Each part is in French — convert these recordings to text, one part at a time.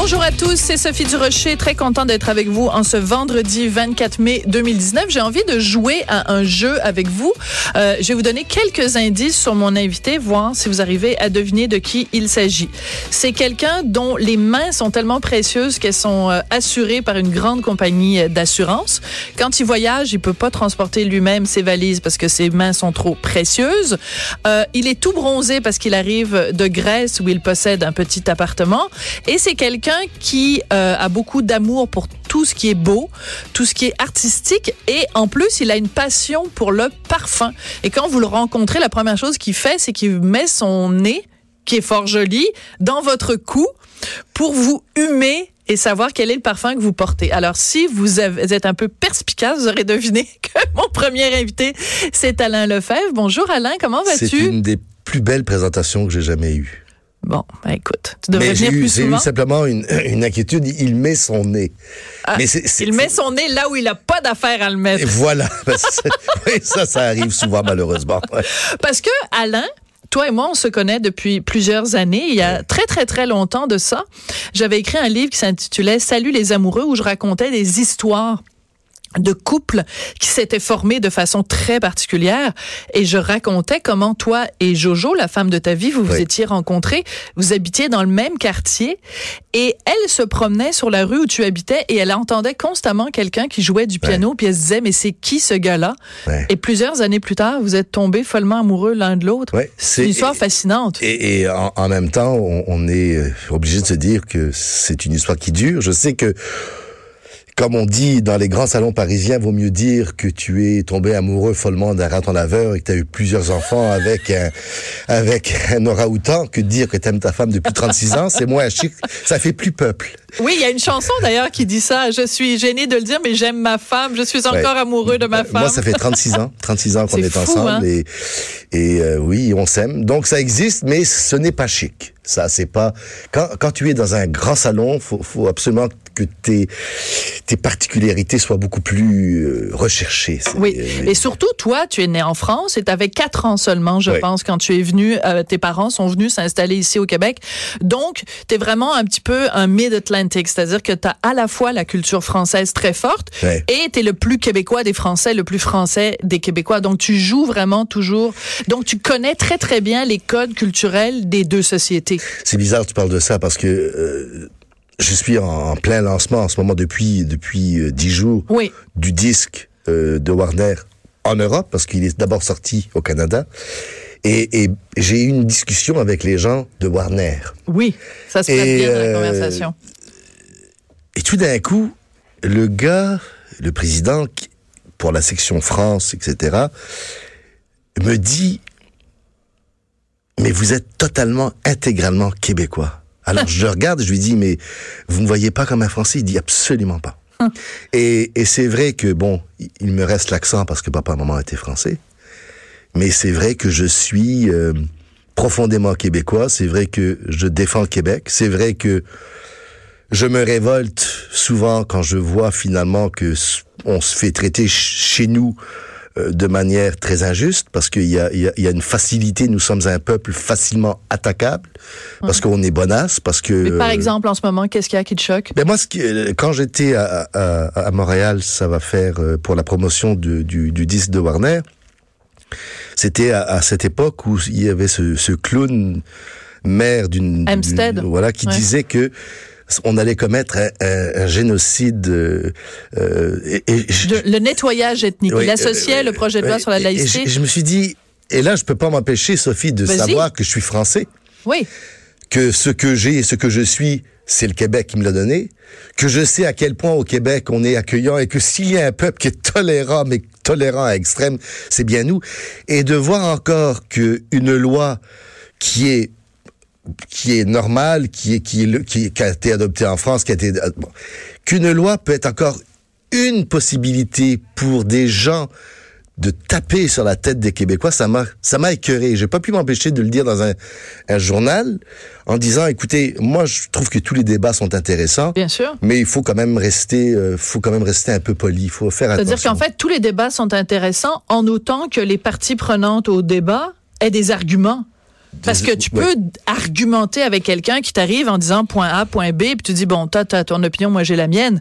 Bonjour à tous, c'est Sophie Durocher, très content d'être avec vous en ce vendredi 24 mai 2019. J'ai envie de jouer à un jeu avec vous. Euh, je vais vous donner quelques indices sur mon invité, voir si vous arrivez à deviner de qui il s'agit. C'est quelqu'un dont les mains sont tellement précieuses qu'elles sont euh, assurées par une grande compagnie euh, d'assurance. Quand il voyage, il peut pas transporter lui-même ses valises parce que ses mains sont trop précieuses. Il est tout bronzé parce qu'il arrive de Grèce où il possède un petit appartement. Et c'est quelqu'un qui euh, a beaucoup d'amour pour tout ce qui est beau, tout ce qui est artistique. Et en plus, il a une passion pour le parfum. Et quand vous le rencontrez, la première chose qu'il fait, c'est qu'il met son nez, qui est fort joli, dans votre cou pour vous humer et savoir quel est le parfum que vous portez. Alors, si vous êtes un peu perspicace, vous aurez deviné que mon premier invité, c'est Alain Lefebvre. Bonjour Alain, comment C'est vas-tu? une des plus belles présentations que j'ai jamais eues. Bon, ben écoute, tu devrais venir plus j'ai eu souvent. simplement une, une inquiétude. Il met son nez. Ah, Mais il met son nez là où il a pas d'affaire à le Et mettre. voilà. Que- oui, ça, ça arrive souvent, malheureusement. Ouais. Parce que Alain, toi et moi, on se connaît depuis plusieurs années. Il y a très, très, très longtemps de ça. J'avais écrit un livre qui s'intitulait Salut les amoureux où je racontais des histoires de couples qui s'étaient formés de façon très particulière et je racontais comment toi et Jojo, la femme de ta vie, vous vous Oui. étiez rencontrés, vous habitiez dans le même quartier et elle se promenait sur la rue où tu habitais et elle entendait constamment quelqu'un qui jouait du piano puis elle se disait mais c'est qui ce gars-là? Et plusieurs années plus tard, vous êtes tombés follement amoureux l'un de l'autre. C'est une histoire fascinante. Et, et en, en même temps, on, on est euh, obligé de se dire que c'est une histoire qui dure. Je sais que, comme on dit dans les grands salons parisiens, vaut mieux dire que tu es tombé amoureux follement d'un raton laveur et que tu as eu plusieurs enfants avec un, avec un orang-outan que de dire que tu aimes ta femme depuis 36 ans. C'est moins chic. Ça fait plus peuple. Oui, il y a une chanson d'ailleurs qui dit ça. Je suis gênée de le dire, mais j'aime ma femme. Je suis encore Ouais. amoureux de ma femme. Moi, ça fait 36 ans, 36 ans qu'on est, fou, ensemble hein? et, et euh, oui, on s'aime. Donc ça existe, mais ce n'est pas chic. Ça, c'est pas quand, quand tu es dans un grand salon, faut, faut absolument que tes tes particularités soient beaucoup plus euh, recherchées. C'est- Oui, euh, et surtout, toi, tu es né en France et tu avais quatre ans seulement, je Oui. pense, quand tu es venu. euh, tes parents sont venus s'installer ici au Québec. Donc, tu es vraiment un petit peu un mid-Atlantic, c'est-à-dire que tu as à la fois la culture française très forte et tu es le plus québécois des Français, le plus français des Québécois. Donc, tu joues vraiment toujours. Donc, tu connais très, très bien les codes culturels des deux sociétés. C'est bizarre que tu parles de ça parce que euh, je suis en, plein lancement en ce moment depuis depuis euh, dix jours Oui. du disque euh, de Warner en Europe parce qu'il est d'abord sorti au Canada. Et, et j'ai eu une discussion avec les gens de Warner. Oui, ça se Et, bien dans la euh, conversation. Et tout d'un coup, le gars, le président, pour la section France, etc., me dit, mais vous êtes totalement, intégralement québécois. Alors je le regarde, je lui dis, mais vous ne voyez pas comme un Français? Il dit absolument pas. et et c'est vrai que, bon, il- me reste l'accent parce que papa et maman étaient français. Mais c'est vrai que je suis euh, profondément québécois. C'est vrai que je défends le Québec. C'est vrai que je me révolte souvent quand je vois finalement que on se fait traiter ch- chez nous de manière très injuste parce qu'il y a, il y, a, il y a une facilité. Nous sommes un peuple facilement attaquable parce qu'on est bonasse, parce que. Mais par euh, exemple, en ce moment, qu'est-ce qu'il y a qui te choque? ben moi, ce qui, euh, quand j'étais à, à, à Montréal, ça va faire euh, pour la promotion du, du disque de Warner. C'était à, à cette époque où il y avait ce, ce clown maire d'une voilà qui Ouais. disait que on allait commettre un, un- un génocide euh, euh, et, et je- De- le nettoyage ethnique. oui, Il associait euh, le projet de loi sur la laïcité. je, je me suis dit et là, je peux pas m'empêcher, Sophie, de savoir que je suis français, Oui. que ce que j'ai et ce que je suis, c'est le Québec qui me l'a donné, que je sais à quel point au Québec on est accueillant et que s'il y a un peuple qui est tolérant, mais tolérant à extrême, c'est bien nous. Et de voir encore que une loi qui est qui est normale, qui est qui est le- qui, qui a été adoptée en France, qui a été euh, bon, qu'une loi peut être encore une possibilité pour des gens de taper sur la tête des Québécois, ça m'a ça m'a écœuré. J'ai pas pu m'empêcher de le dire dans un, un journal en disant écoutez, moi je trouve que tous les débats sont intéressants, Bien sûr. mais il faut quand même rester euh, faut quand même rester un peu poli, il faut faire attention. C'est-à-dire qu'en fait, tous les débats sont intéressants en autant que les parties prenantes au débat aient des arguments. Parce que tu ouais. peux argumenter avec quelqu'un qui t'arrive en disant point A, point B, puis tu dis, bon, toi, t'as ton opinion, moi, j'ai la mienne.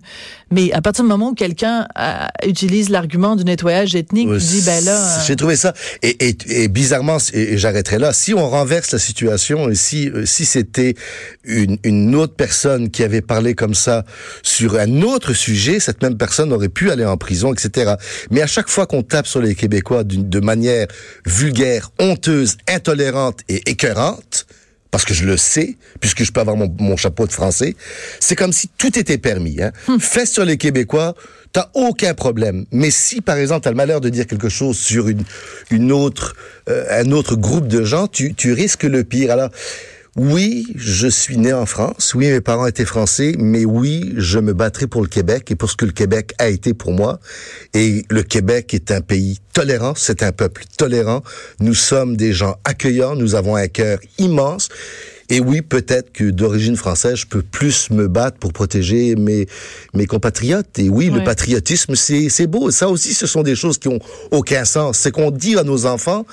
Mais à partir du moment où quelqu'un euh, utilise l'argument du nettoyage ethnique, tu dis, ben là... euh, J'ai trouvé ça et, et, et bizarrement et, et j'arrêterai là. Si on renverse la situation et si euh, si c'était une, une autre personne qui avait parlé comme ça sur un autre sujet, cette même personne aurait pu aller en prison, etc. Mais à chaque fois qu'on tape sur les Québécois de manière vulgaire, honteuse, intolérante et écœurante, parce que je le sais, puisque je peux avoir mon, mon chapeau de français, c'est comme si tout était permis. Hein. Fais sur les Québécois, t'as aucun problème. Mais si, par exemple, t'as le malheur de dire quelque chose sur une, une autre, euh, un autre groupe de gens, tu, tu risques le pire. Alors, oui, je suis né en France. Oui, mes parents étaient français. Mais oui, je me battrai pour le Québec et pour ce que le Québec a été pour moi. Et le Québec est un pays tolérant. C'est un peuple tolérant. Nous sommes des gens accueillants. Nous avons un cœur immense. Et oui, peut-être que d'origine française, je peux plus me battre pour protéger mes, mes compatriotes. Et oui, le patriotisme, c'est, c'est beau. Ça aussi, ce sont des choses qui ont aucun sens. C'est qu'on dit à nos enfants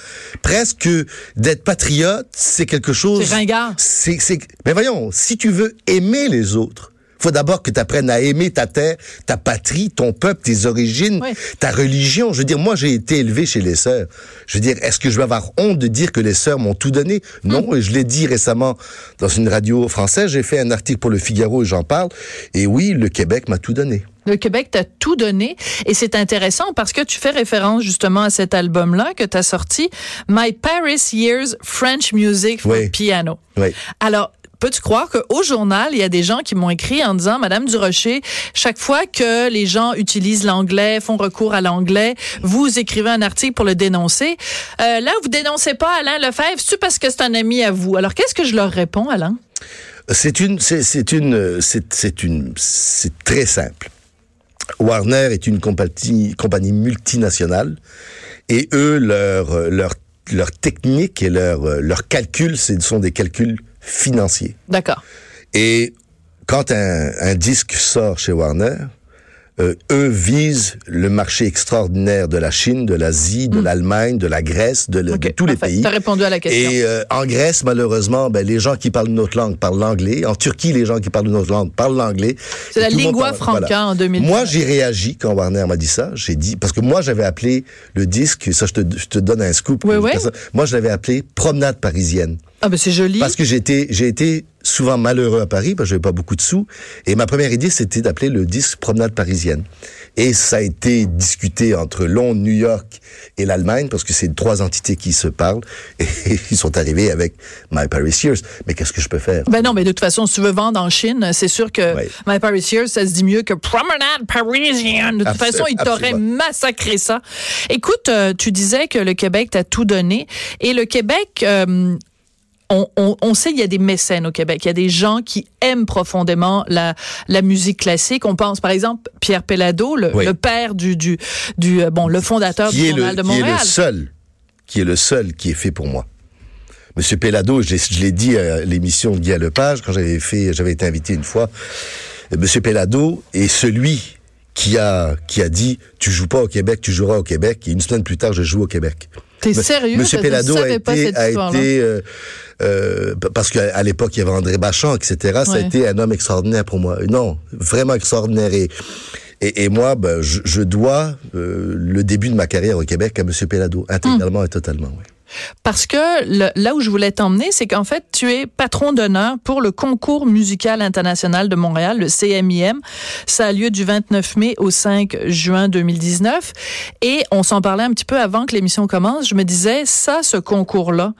presque que d'être patriote, c'est quelque chose... C'est ringard. C'est, c'est, mais voyons, si tu veux aimer les autres, faut d'abord que tu apprennes à aimer ta terre, ta patrie, ton peuple, tes origines, Oui. ta religion. Je veux dire, moi, j'ai été élevé chez les sœurs. Je veux dire, est-ce que je vais avoir honte de dire que les sœurs m'ont tout donné? Non, et je l'ai dit récemment dans une radio française. J'ai fait un article pour le Figaro et j'en parle. Et oui, le Québec m'a tout donné. Le Québec t'a tout donné et c'est intéressant parce que tu fais référence justement à cet album-là que tu as sorti, My Paris Years French Music for Oui. Piano. Oui. Alors, peux-tu croire qu'au journal, il y a des gens qui m'ont écrit en disant, Madame Durocher, chaque fois que les gens utilisent l'anglais, font recours à l'anglais, vous écrivez un article pour le dénoncer. Euh, là, vous dénoncez pas Alain Lefebvre, c'est parce que c'est un ami à vous? Alors, qu'est-ce que je leur réponds, Alain? C'est une, c'est, une, c'est, une, c'est très simple. Warner est une compagnie, compagnie multinationale et eux, leur, leur, leur technique et leur, euh, leur calcul, ce sont des calculs financiers. D'accord. Et quand un, un disque sort chez Warner, euh, eux visent le marché extraordinaire de la Chine, de l'Asie, de l'Allemagne, de la Grèce, de, le- de Hmm. Ok, tous les pays. T'as répondu à la question. Et euh, en Grèce, malheureusement, ben, les gens qui parlent notre langue parlent l'anglais. En Turquie, les gens qui parlent notre langue parlent l'anglais. C'est la lingua parle- franca en 2019. Moi, j'ai réagi quand Warner m'a dit ça. J'ai dit parce que moi, j'avais appelé le disque. Ça, je te, je te donne un scoop. Oui, oui. Moi, je l'avais appelé Promenade parisienne. Ah ben c'est joli. Parce que j'ai été, j'ai été souvent malheureux à Paris parce que j'avais pas beaucoup de sous. Et ma première idée, c'était d'appeler le disque Promenade parisienne. Et ça a été discuté entre Londres, New York et l'Allemagne parce que c'est trois entités qui se parlent. Et ils sont arrivés avec My Paris Years. Mais qu'est-ce que je peux faire? Ben non, mais de toute façon, si tu veux vendre en Chine, c'est sûr que. My Paris Years, ça se dit mieux que Promenade Parisienne. De toute Absol- façon, il t'aurait absolument. massacré ça. Écoute, euh, tu disais que le Québec t'a tout donné. Et le Québec, euh, on, on, on sait qu'il y a des mécènes au Québec. Il y a des gens qui aiment profondément la, la musique classique. On pense, par exemple, Pierre Pellado, le, Oui. le père du, du, du euh, bon, le fondateur du le, Journal de qui est Montréal. le seul, qui est le seul qui est fait pour moi. Monsieur Pellado, je, l'ai- je l'ai dit à l'émission de Guy Lepage quand j'avais fait, j'avais été invité une fois. Euh, Monsieur Pellado est celui qui a, qui a dit, tu joues pas au Québec, tu joueras au Québec. Et une semaine plus tard, je joue au Québec. T'es sérieux? Monsieur Je Pellado a été, a été euh, euh, parce qu'à l'époque il y avait André Bachand, etc. Ça a été un homme extraordinaire pour moi. Non, vraiment extraordinaire. Et et, et moi, ben, je, je dois euh, le début de ma carrière au Québec à Monsieur Pellado, intégralement et totalement. Oui. Parce que le- là où je voulais t'emmener, c'est qu'en fait, tu es patron d'honneur pour le concours musical international de Montréal, le CMIM. Ça a lieu du 29 mai au 5 juin 2019. Et on s'en parlait un petit peu avant que l'émission commence. Je me disais, ça, ce concours-là,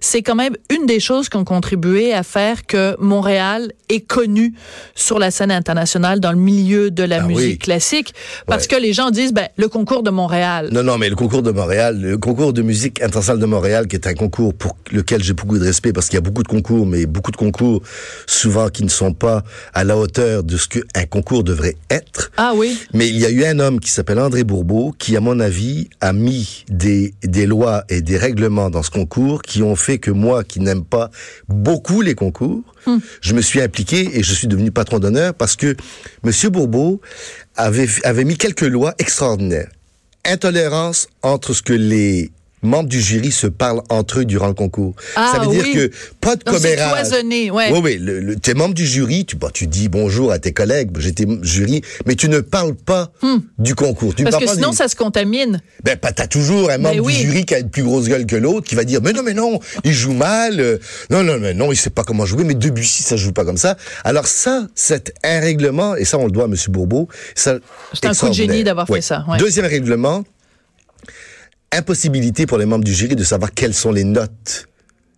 c'est quand même une des choses qui ont contribué à faire que Montréal est connu sur la scène internationale dans le milieu de la Ah oui. musique classique. Parce Ouais. que les gens disent, ben, le concours de Montréal. Non, non, mais le concours de Montréal, le concours de musique internationale de Montréal, qui est un concours pour lequel j'ai beaucoup de respect, parce qu'il y a beaucoup de concours, mais beaucoup de concours, souvent qui ne sont pas à la hauteur de ce qu'un concours devrait être. Ah oui. Mais il y a eu un homme qui s'appelle André Bourbeau, qui, à mon avis, a mis des, des lois et des règlements dans ce concours qui ont fait que moi, qui n'aime pas beaucoup les concours, je me suis impliqué et je suis devenu patron d'honneur parce que Monsieur Bourbeau avait, avait mis quelques lois extraordinaires. Intolérance entre ce que les membres du jury se parlent entre eux durant le concours. Ah, Ça veut dire oui. que pas de commérage. ouais. Oui, oui. Le, le- t'es membre du jury, tu, bah, tu dis bonjour à tes collègues, j'étais jury, mais tu ne parles pas du concours. Tu Hmm. Parce que sinon, du- ça se contamine. Ben, pas, t'as toujours un membre Ben oui. du jury qui a une plus grosse gueule que l'autre, qui va dire, mais non, mais non, il joue mal, euh, non, non, mais non, il sait pas comment jouer, mais Debussy, ça joue pas comme ça. Alors ça, c'est un règlement, et ça, on le doit à M. Bourbeau. ça, C'est un coup de génie d'avoir fait ça, ouais. Deuxième règlement, impossibilité pour les membres du jury de savoir quelles sont les notes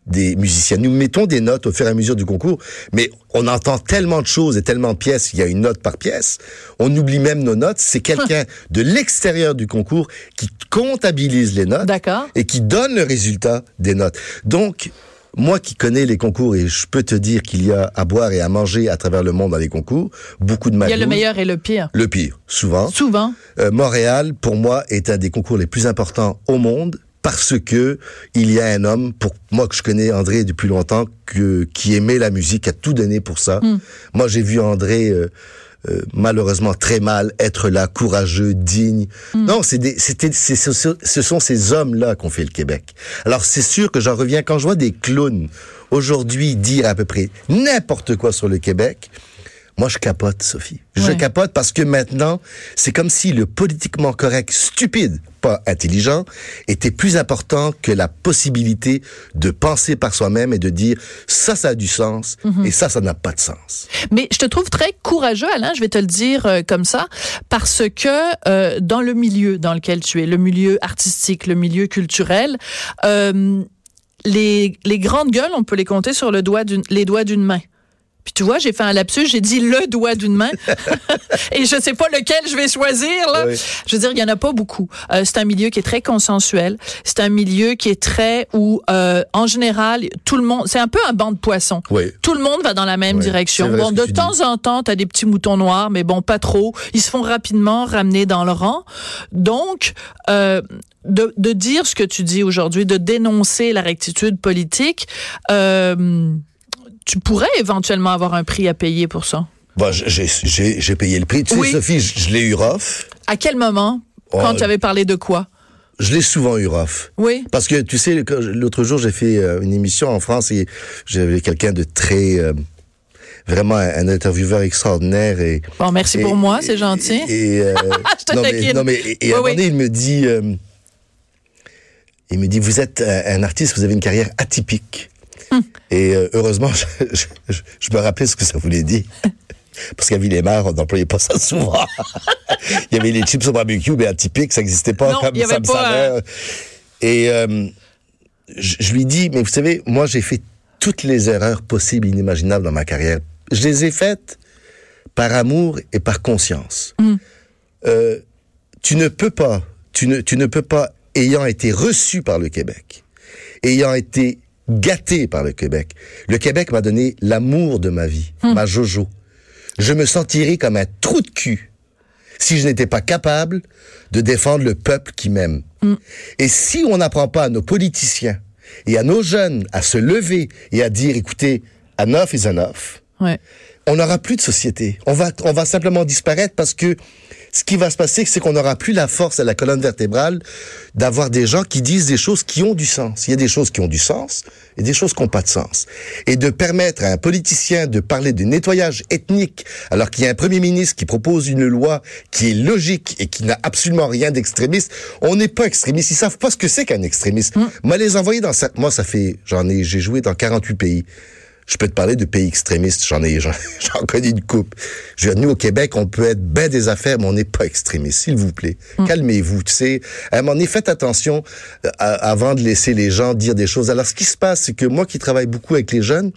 des musiciens. Nous mettons des notes au fur et à mesure du concours, mais on entend tellement de choses et tellement de pièces, il y a une note par pièce, on oublie même nos notes. C'est quelqu'un de l'extérieur du concours qui comptabilise les notes et qui donne le résultat des notes. Donc, moi qui connais les concours, et je peux te dire qu'il y a à boire et à manger à travers le monde dans les concours, beaucoup de Il y a le meilleur et le pire. Le pire, souvent. Souvent. Euh, Montréal, pour moi, est un des concours les plus importants au monde parce que il y a un homme, pour moi que je connais André depuis longtemps, que, qui aimait la musique, a tout donné pour ça. Moi, j'ai vu André euh, euh, malheureusement très mal être là, courageux, digne. Non, c'est des, c'était, c'est, ce, ce- ce sont ces hommes-là qu'on fait le Québec. Alors, c'est sûr que j'en reviens quand je vois des clowns aujourd'hui dire à peu près n'importe quoi sur le Québec. Moi, je capote, Sophie. Je Ouais. capote parce que maintenant, c'est comme si le politiquement correct stupide, pas intelligent, était plus important que la possibilité de penser par soi-même et de dire ça, ça a du sens Mhm. et ça, ça n'a pas de sens. Mais je te trouve très courageux, Alain, je vais te le dire euh, comme ça, parce que euh, dans le milieu dans lequel tu es, le milieu artistique, le milieu culturel, euh, les, les grandes gueules, on peut les compter sur le doigt d'une, les doigts d'une main. Puis tu vois, j'ai fait un lapsus, j'ai dit le doigt d'une main. Et je sais pas lequel je vais choisir, là. Oui. Je veux dire, il y en a pas beaucoup. Euh, c'est un milieu qui est très consensuel. C'est un milieu qui est très où, euh, en général, tout le monde, c'est un peu un banc de poissons. Oui. Tout le monde va dans la même Oui, direction. Bon, de temps en temps, tu as des petits moutons noirs, mais bon, pas trop. Ils se font rapidement ramener dans le rang. Donc, euh, de, de dire ce que tu dis aujourd'hui, de dénoncer la rectitude politique, euh, tu pourrais éventuellement avoir un prix à payer pour ça? Bon, j'ai, j'ai, j'ai payé le prix. Tu Oui. sais, Sophie, je, je l'ai eu rough. À quel moment? Oh, Quand tu avais parlé de quoi? Je l'ai souvent eu rough. Oui. Parce que, tu sais, l'autre jour, j'ai fait euh, une émission en France et j'avais quelqu'un de très... euh, vraiment un, intervieweur extraordinaire et... Bon, merci et- pour moi, c'est gentil. Et, euh, Je te non, mais, non, mais et, à Oui, un moment oui. donné, il me dit, euh, il me dit, vous êtes un artiste, vous avez une carrière atypique. Et euh, heureusement, je, je- je- je me rappelais ce que ça voulait dire. Parce qu'à Villemar, on n'employait pas ça souvent. il y avait les chips au barbecue, mais atypiques, ça n'existait pas Non, comme ça me savait. Et euh, je, lui dis, mais vous savez, moi j'ai fait toutes les erreurs possibles et inimaginables dans ma carrière. Je les ai faites par amour et par conscience. Euh, tu ne peux pas, tu ne, tu ne peux pas, ayant été reçu par le Québec, ayant été gâté par le Québec, le Québec m'a donné l'amour de ma vie, ma Jojo. Je me sentirais comme un trou de cul si je n'étais pas capable de défendre le peuple qui m'aime. Et si on n'apprend pas à nos politiciens et à nos jeunes à se lever et à dire, écoutez, enough is enough, Ouais. on n'aura plus de société. On va, on va simplement disparaître parce que ce qui va se passer, c'est qu'on n'aura plus la force à la colonne vertébrale d'avoir des gens qui disent des choses qui ont du sens. Il y a des choses qui ont du sens et des choses qui n'ont pas de sens. Et de permettre à un politicien de parler de nettoyage ethnique alors qu'il y a un premier ministre qui propose une loi qui est logique et qui n'a absolument rien d'extrémiste, on n'est pas extrémiste. Ils savent pas ce que c'est qu'un extrémiste. Moi, les envoyer dans ça, moi, ça fait, j'en ai, j'ai joué dans 48 pays. Je peux te parler de pays extrémistes, j'en ai, j'en j'en connais une coupe. Je veux dire, nous, au Québec, on peut être ben des affaires, mais on n'est pas extrémiste, s'il vous plaît. Calmez-vous, tu sais. À un moment donné, faites attention euh, à- avant de laisser les gens dire des choses. Alors, ce qui se passe, c'est que moi qui travaille beaucoup avec les jeunes,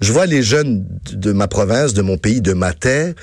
je vois les jeunes de ma province, de mon pays, de ma terre,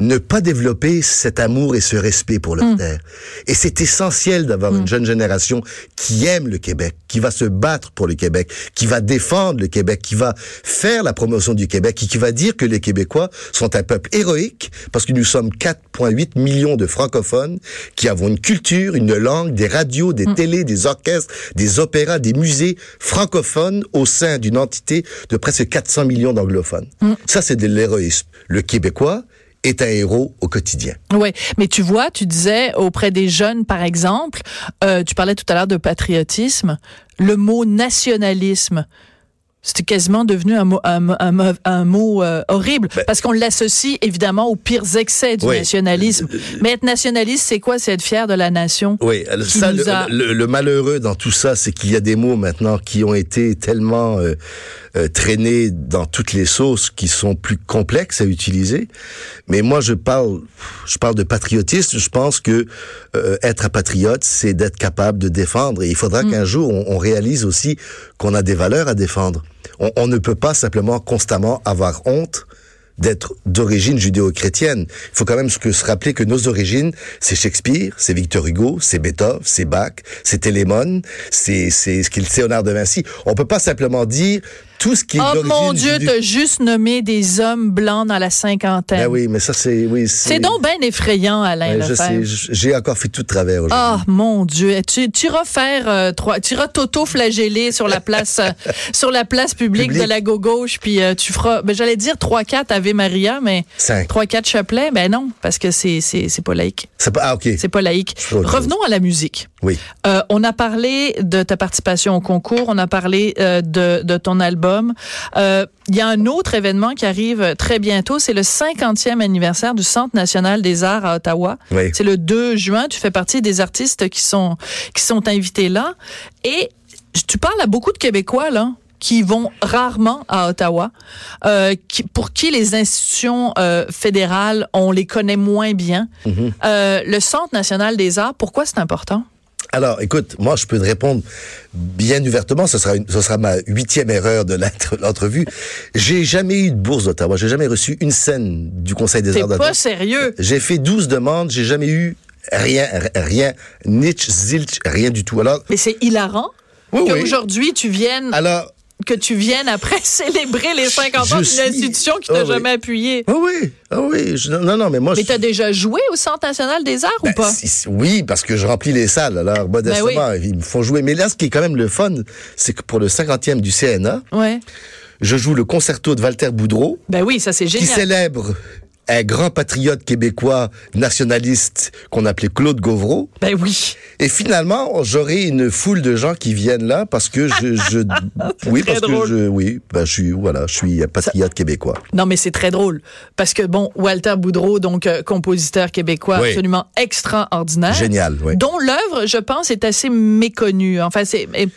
ne pas développer cet amour et ce respect pour leur terre. Et c'est essentiel d'avoir une jeune génération qui aime le Québec, qui va se battre pour le Québec, qui va défendre le Québec, qui va faire la promotion du Québec et qui va dire que les Québécois sont un peuple héroïque parce que nous sommes 4,8 millions de francophones qui avons une culture, une langue, des radios, des télés, des orchestres, des opéras, des musées francophones au sein d'une entité de presque 400 millions d'anglophones. Ça, c'est de l'héroïsme. Le Québécois est un héros au quotidien. Oui, mais tu vois, tu disais auprès des jeunes, par exemple, euh, tu parlais tout à l'heure de patriotisme, le mot nationalisme. C'était quasiment devenu un mot, un, un- mot euh, horrible parce qu'on l'associe évidemment aux pires excès du Oui. nationalisme. Mais être nationaliste, c'est quoi? C'est être fier de la nation. Oui, ça, nous le, a- le- le malheureux dans tout ça, c'est qu'il y a des mots maintenant qui ont été tellement euh, euh, traînés dans toutes les sauces qui sont plus complexes à utiliser. Mais moi, je parle, je parle de patriotisme. Je pense que euh, être un patriote, c'est d'être capable de défendre. Et il faudra qu'un jour, on, on réalise aussi qu'on a des valeurs à défendre. On, on ne peut pas simplement constamment avoir honte d'être d'origine judéo-chrétienne. Il faut quand même se rappeler que nos origines, c'est Shakespeare, c'est Victor Hugo, c'est Beethoven, c'est Bach, c'est Télémone, c'est c'est ce qu'il Léonard de Vinci. On peut pas simplement dire tout ce qui est Oh mon Dieu, judéo- t'as juste nommé des hommes blancs dans la cinquantaine. Ben oui, mais ça c'est oui, C'est donc bien effrayant, Alain Ouais, je sais, j'ai encore fait tout de travers aujourd'hui. Ah mon Dieu, tu, tu iras faire euh, trois, tu iras t'auto-flageller sur la place, euh, sur la place publique, de la gauche, puis euh, tu feras, ben j'allais dire trois quatre Ave Maria, mais Cinq. trois quatre chapelets, ben non, parce que c'est c'est c'est pas laïque, C'est pas ah OK. c'est pas laïque. Chose. Revenons à la musique. Oui. Euh, on a parlé de ta participation au concours, on a parlé de, de ton album. Euh, Il y a un autre événement qui arrive très bientôt, c'est le 50e anniversaire du Centre national des arts à Ottawa. Oui. C'est le 2 juin. Tu fais partie des artistes qui sont qui sont invités là. Et tu parles à beaucoup de Québécois là qui vont rarement à Ottawa, euh, qui, pour qui les institutions euh, fédérales, on les connaît moins bien. Mm-hmm. Euh, le Centre national des arts, pourquoi c'est important? Alors, écoute, moi, je peux te répondre bien ouvertement. Ce sera, une, ce sera ma huitième erreur de l'entre- l'entrevue. J'ai jamais eu de bourse d'Ottawa. J'ai jamais reçu une scène du Conseil des arts d'Ottawa. pas sérieux? J'ai fait 12 demandes. J'ai jamais eu rien, rien, nitch, zilch, rien du tout. Alors, Mais c'est hilarant oui, oui. qu'aujourd'hui tu viennes Alors, que tu viennes après célébrer les 50 Je ans d'une suis- institution qui t'a Ah oui. jamais appuyé. ah oui, ah oui. je- non, non, mais moi, Mais je- t'as déjà joué au Centre national des arts Ben, ou pas? si- si- oui, parce que je remplis les salles. Alors, modestement, Ben ils me font jouer. Mais là, ce qui est quand même le fun, c'est que pour le 50e du CNA, Ouais. je joue le concerto de Walter Boudreau, Ben oui, ça c'est qui génial. célèbre un grand patriote québécois nationaliste qu'on appelait Claude Gauvreau. Ben oui. Et finalement, j'aurai une foule de gens qui viennent là parce que je, je oui, parce drôle. que je, oui, ben, je suis, voilà, je suis un patriote québécois. Non, mais c'est très drôle. Parce que, bon, Walter Boudreau, donc euh, compositeur québécois Oui. absolument extraordinaire. Génial, oui. Dont l'œuvre, je pense, est assez méconnue. Enfin, c'est Ben,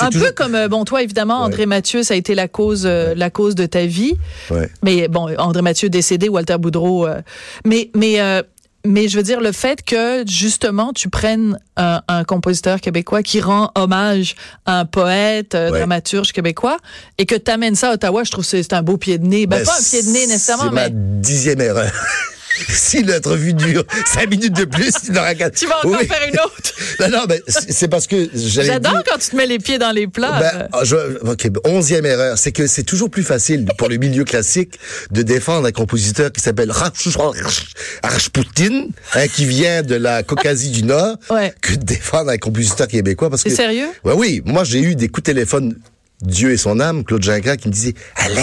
un toujours, peu comme, euh, bon, toi, évidemment. André Mathieu, ça a été la cause, euh, la cause de ta vie. ouais. Mais bon, André Mathieu décédé, Walter Boudreau. euh, mais mais euh, mais je veux dire le fait que justement tu prennes un, un compositeur québécois qui rend hommage à un poète, euh, Ouais. dramaturge québécois, et que tu amènes ça à Ottawa, je trouve que c'est un beau pied de nez. Ben, Ben, pas un pied de nez nécessairement, C'est ma mais dixième erreur. si l'entrevue dure cinq minutes de plus, il aura quatre. tu vas encore Oui. faire une autre? Non, non, mais c'est parce que j'allais J'adore quand tu te mets les pieds dans les plats. Ben, ah, je, ok, onzième erreur, c'est que c'est toujours plus facile pour le milieu classique de défendre un compositeur qui s'appelle Rashputin, hein, qui vient de la Caucasie du Nord, Ouais. que de défendre un compositeur québécois. Parce que, sérieux? Ouais, oui, moi j'ai eu des coups de téléphone, Dieu et son âme, Claude Gingras, qui me disait, Alain,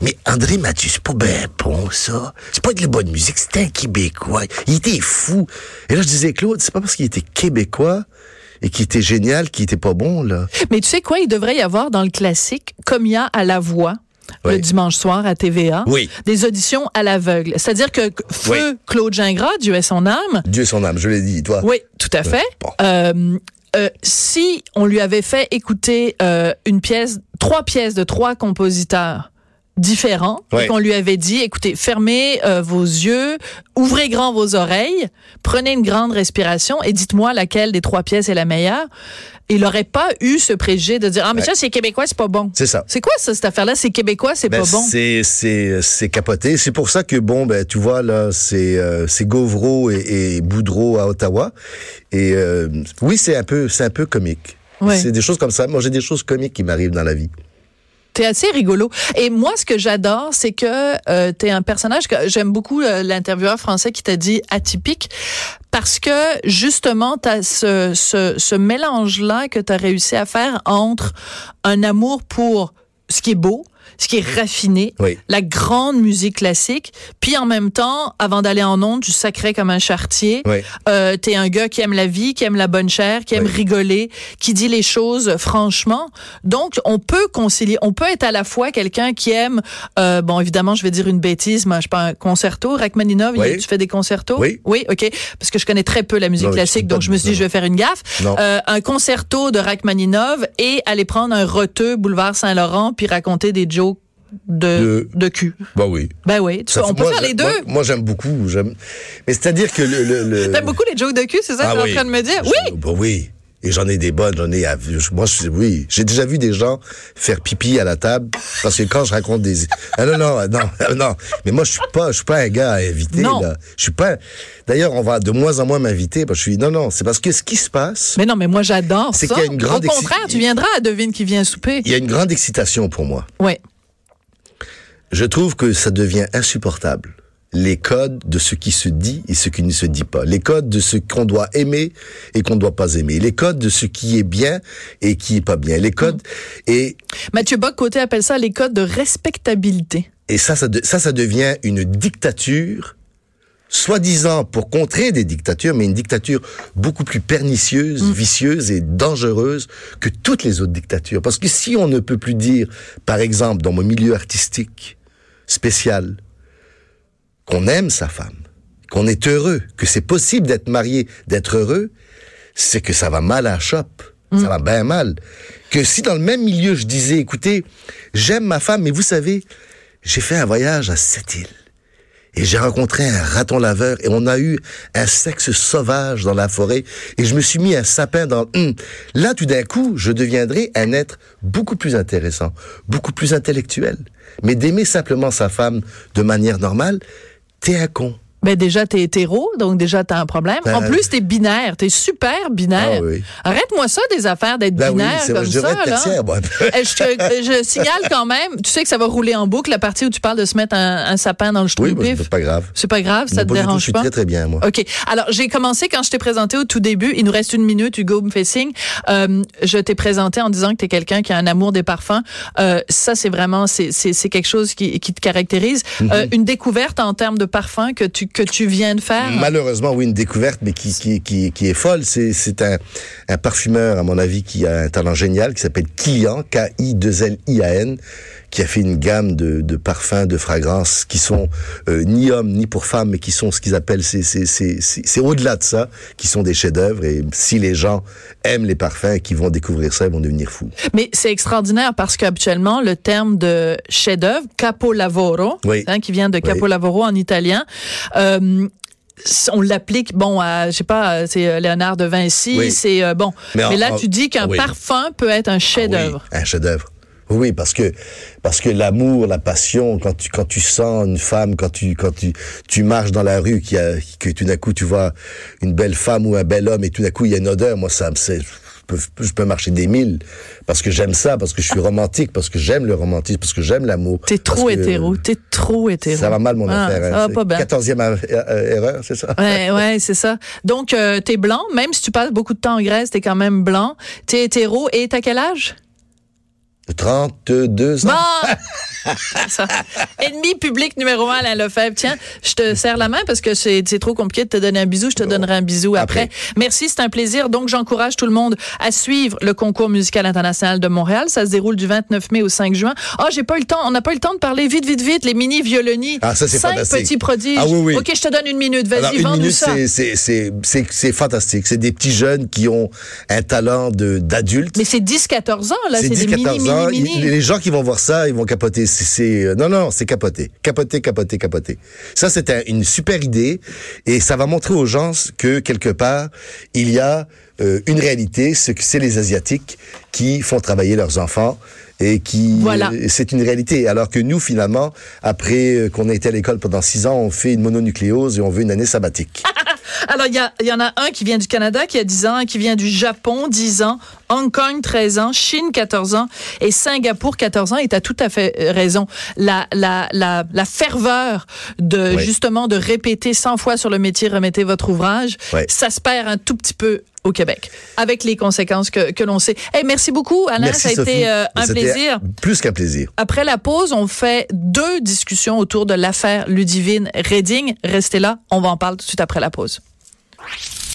Mais André Mathieu, c'est pas bien bon, ça. C'est pas de la bonne musique, c'était un Québécois. Il était fou. Et là, je disais, Claude, c'est pas parce qu'il était Québécois et qu'il était génial qu'il était pas bon, là. Mais tu sais quoi, il devrait y avoir dans le classique, comme il y a à la voix, Oui. le dimanche soir à TVA, Oui. des auditions à l'aveugle. C'est-à-dire que feu Oui. Claude Gingras, Dieu ait son âme, Dieu son âme, je l'ai dit, toi. oui, tout à fait. bon. Euh, euh, si on lui avait fait écouter euh, une pièce, trois pièces de trois compositeurs et qu'on lui avait dit, écoutez, fermez euh, vos yeux, ouvrez grand vos oreilles, prenez une grande respiration et dites-moi laquelle des trois pièces est la meilleure, il n'aurait pas eu ce préjugé de dire, ah mais Ouais. ça c'est québécois, c'est pas bon. C'est ça. C'est quoi ça, cette affaire-là? C'est québécois, c'est Ben, pas bon? c'est c'est c'est capoté. C'est pour ça que bon ben tu vois là c'est euh, c'est Gauvreau et, et Boudreau à Ottawa et euh, oui c'est un peu c'est un peu comique. Ouais. C'est des choses comme ça. Moi j'ai des choses comiques qui m'arrivent dans la vie. T'es assez rigolo. Et moi, ce que j'adore, c'est que euh, t'es un personnage que j'aime beaucoup euh, l'intervieweur français qui t'a dit atypique parce que justement t'as ce ce, ce mélange là que t'as réussi à faire entre un amour pour ce qui est beau, ce qui est raffiné, Oui. la grande musique classique, puis en même temps, avant d'aller en onde, tu sacrais comme un chartier. Oui. Euh, t'es un gars qui aime la vie, qui aime la bonne chair, qui aime Oui. rigoler, qui dit les choses franchement. Donc, on peut concilier, on peut être à la fois quelqu'un qui aime, euh, bon, évidemment, je vais dire une bêtise, mais je sais pas, un concerto, il- tu fais des concertos? Oui. Oui, ok, parce que je connais très peu la musique Non, classique, donc je me suis dit, je vais faire une gaffe. Euh, un concerto de Rachmaninoff et aller prendre un roteux boulevard Saint-Laurent puis raconter des jokes de, de, De- cul. Bah oui. Ben oui, tu- on peut moi, faire les deux. Moi, moi, j'aime beaucoup. J'aime. Mais c'est-à-dire que le. le, le- T'aimes beaucoup les jokes de cul, c'est ça que Ah t'es oui. en train de me dire? Oui! bah oui. Et j'en ai des bonnes, j'en ai. à- je- Moi, je, oui, j'ai déjà vu des gens faire pipi à la table parce que quand je raconte des. Ah non non non non. Mais moi, je suis pas, je suis pas un gars à inviter. Non. Là. Je suis pas. D'ailleurs, on va de moins en moins m'inviter parce que je suis. Non non, c'est parce que ce qui se passe, Mais non, mais moi j'adore ça. C'est qu'il y a une grande Au contraire, tu viendras à Devine qui vient souper. il y a une grande excitation pour moi. Oui. Je trouve que ça devient insupportable. Les codes de ce qui se dit et ce qui ne se dit pas. Les codes de ce qu'on doit aimer et qu'on ne doit pas aimer. Les codes de ce qui est bien et qui est pas bien. Les codes et Mathieu Bock-Côté appelle ça les codes de respectabilité. et ça ça, de- ça ça devient une dictature soi-disant pour contrer des dictatures mais une dictature beaucoup plus pernicieuse, vicieuse et dangereuse que toutes les autres dictatures parce que si on ne peut plus dire par exemple dans mon milieu artistique spécial qu'on aime sa femme, qu'on est heureux, que c'est possible d'être marié, d'être heureux, c'est que ça va mal à la chope. Ça va bien mal. Que si dans le même milieu, je disais, écoutez, j'aime ma femme, mais vous savez, j'ai fait un voyage à cette île. Et j'ai rencontré un raton laveur et on a eu un sexe sauvage dans la forêt et je me suis mis un sapin dans... Hum. Là, tout d'un coup, je deviendrai un être beaucoup plus intéressant, beaucoup plus intellectuel. Mais d'aimer simplement sa femme de manière normale, t'es un con. Ben déjà, t'es hétéro, donc déjà, t'as un problème. Ben, en plus, t'es binaire. T'es super binaire. Ah oui. Arrête-moi ça, des affaires d'être Ben oui, binaire vrai, comme je ça. là. moi. Eh, je, te- je signale quand même, tu sais que ça va rouler en boucle, la partie où tu parles de se mettre un, un sapin dans le Oui, bah, schtroumpif. c'est pas grave. C'est pas grave, ça te pas du tout, dérange je suis pas? très très bien, moi. OK. Alors, j'ai commencé quand je t'ai présenté au tout début. Il nous reste une minute. Hugo me fait signe. Euh, je t'ai présenté en disant que tu es quelqu'un qui a un amour des parfums. Euh, ça, c'est vraiment, c'est, quelque chose qui, qui te caractérise. Mhm. Euh, une découverte en termes de parfum que tu, que tu viens de faire? Malheureusement, oui, une découverte, mais qui, qui, qui, qui est folle. C'est, un, un parfumeur, à mon avis, qui a un talent génial, qui s'appelle Kilian, K-I-2-L-I-A-N, qui a fait une gamme de, de parfums, de fragrances qui sont euh, ni hommes ni pour femmes, mais qui sont ce qu'ils appellent, c'est, c'est, c'est, c'est, c'est au-delà de ça, qui sont des chefs-d'œuvre. Et si les gens aiment les parfums et qui vont découvrir ça, ils vont devenir fous. Mais c'est extraordinaire parce qu'habituellement, le terme de chef-d'œuvre, capolavoro, Oui. hein, qui vient de Oui. capolavoro en italien, euh, on l'applique bon à je sais pas c'est euh, Léonard de Vinci Oui. c'est euh, bon Mais mais, en- là tu dis qu'un oui. parfum peut être un chef-d'œuvre Oui, un chef-d'œuvre. Oui, parce que parce que l'amour, la passion, quand tu quand tu sens une femme, quand tu quand tu tu marches dans la rue, qu'il y a, que tout d'un coup tu vois une belle femme ou un bel homme et tout d'un coup il y a une odeur, moi ça me c'est je peux, je peux marcher des milles parce que j'aime ça, parce que je suis romantique, parce que j'aime le romantisme, parce que j'aime l'amour. T'es trop hétéro, t'es trop hétéro. Ça va mal mon Ah, affaire. Ça hein. va C'est pas bien. 14e a- euh, erreur, c'est ça? Ouais, ouais, c'est ça. Donc, euh, t'es blanc, même si tu passes beaucoup de temps en Grèce, t'es quand même blanc. T'es hétéro et t'as quel âge? 32 ans. Bon! Ça. Ennemi public numéro un, Alain Lefebvre. Tiens, je te serre la main parce que c'est trop compliqué de te donner un bisou. Je te donnerai un bisou après. Après. Merci, c'est un plaisir. Donc, j'encourage tout le monde à suivre le concours musical international de Montréal. Ça se déroule du 29 mai au 5 juin. Ah, j'ai pas eu le temps. On n'a pas eu le temps de parler vite, vite, vite. Les mini violonies. Ah, ça, c'est Cinq fantastique. petits prodiges. Ah oui, oui. OK, je te donne une minute. Vas-y, vends-nous ça. c'est- fantastique. C'est des petits jeunes qui ont un talent d'adulte. Mais c'est 10-14 ans, là. C'est des 10, mini, 14 ans. mini, mini. les gens qui vont voir ça, ils vont capoter. C'est- C'est euh, non, non, c'est capoter, capoter, capoter, capoter. Ça, c'est un- une super idée et ça va montrer aux gens que quelque part il y a euh, une réalité, ce que c'est les asiatiques qui font travailler leurs enfants et qui Voilà. euh, c'est une réalité. Alors que nous, finalement, après qu'on a été à l'école pendant six ans, on fait une mononucléose et on veut une année sabbatique. Alors, il y, y en a un qui vient du Canada, qui a 10 ans, un qui vient du Japon, 10 ans, Hong Kong, 13 ans, Chine, 14 ans, et Singapour, 14 ans. Et tu as tout à fait euh, raison. La, la, la, la ferveur de, Oui. justement, de répéter 100 fois sur le métier, remettez votre ouvrage, ça se perd un tout petit peu au Québec, avec les conséquences que, que l'on sait. Hey, merci beaucoup, Alain. Merci ça a Sophie. été euh, un plaisir. Plus qu'un plaisir. Après la pause, on fait deux discussions autour de l'affaire Ludivine Redding. Restez là, on va en parler tout de suite après la pause.